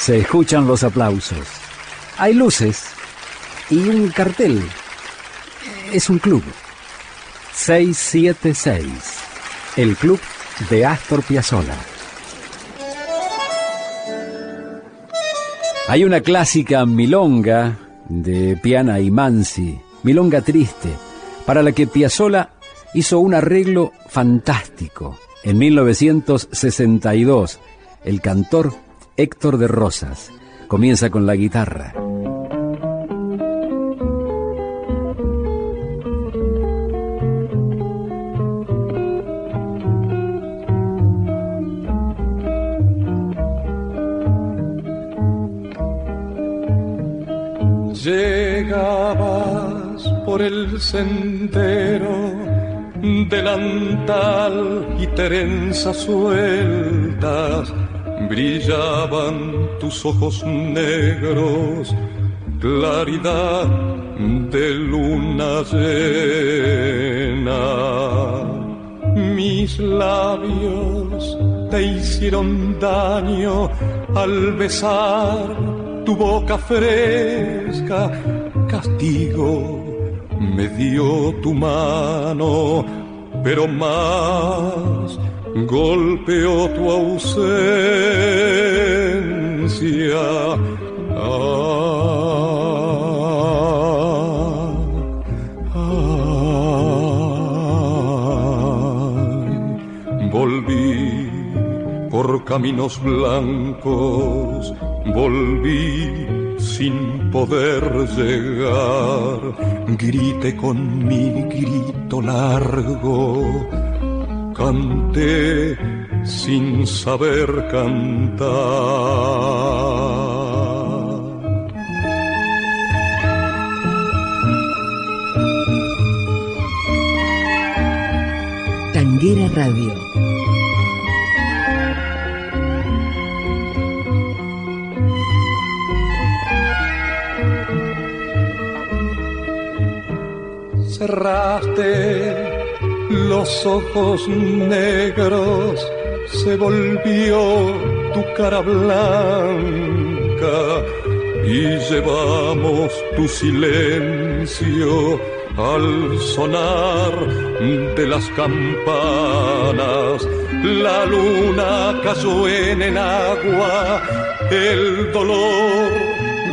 Se escuchan los aplausos. Hay luces y un cartel. Es un club. 676. El club de Astor Piazzolla. Hay una clásica milonga de Piana y Mansi, milonga triste, para la que Piazzolla hizo un arreglo fantástico. En 1962, el cantor Héctor de Rosas comienza con la guitarra. Llegabas por el sendero, delantal y trenzas sueltas, brillaban tus ojos negros, claridad de luna llena. Mis labios te hicieron daño al besar tu boca fresca, castigo me dio tu mano, pero más golpeó tu ausencia. volví por caminos blancos volví sin poder llegar. Grité con mi grito largo, canté sin saber cantar. Tanguera Radio cerraste los ojos negros, se volvió tu cara blanca y llevamos tu silencio al sonar de las campanas. La luna cayó en el agua, el dolor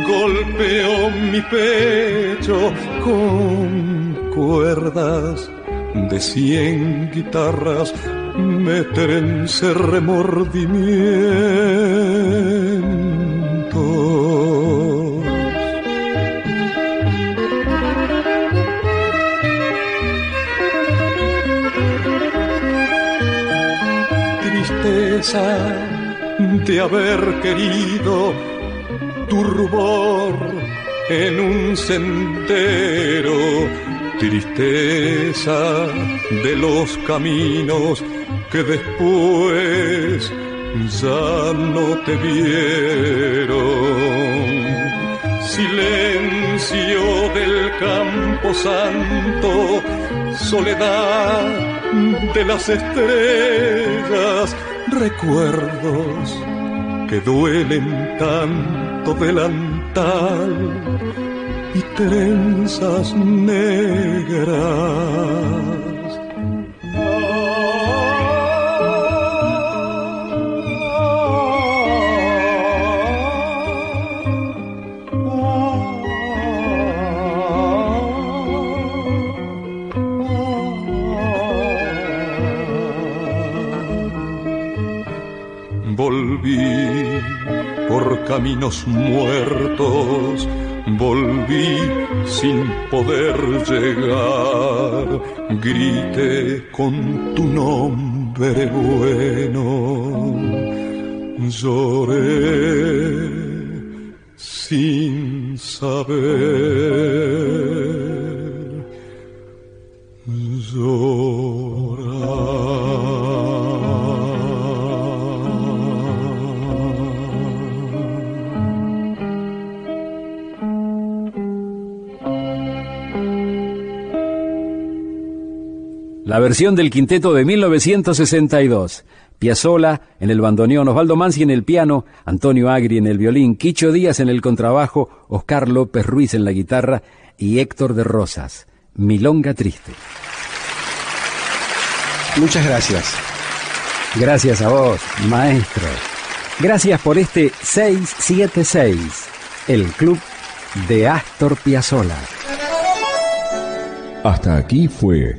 golpeó mi pecho con cuerdas de cien guitarras me trence remordimiento. Tristeza de haber querido tu rubor en un sendero tristeza de los caminos que después ya no te vieron. Silencio del campo santo, soledad de las estrellas, recuerdos que duelen tanto delantal y trenzas negras. Volví por caminos muertos volví sin poder llegar, grité con tu nombre bueno, lloré sin saber, la versión del quinteto de 1962. Piazzola en el bandoneón, Osvaldo Mansi en el piano, Antonio Agri en el violín, Quicho Díaz en el contrabajo, Oscar López Ruiz en la guitarra y Héctor de Rosas. Milonga Triste. Muchas gracias. Gracias a vos, maestro. Gracias por este 676, el club de Astor Piazzolla. Hasta aquí fue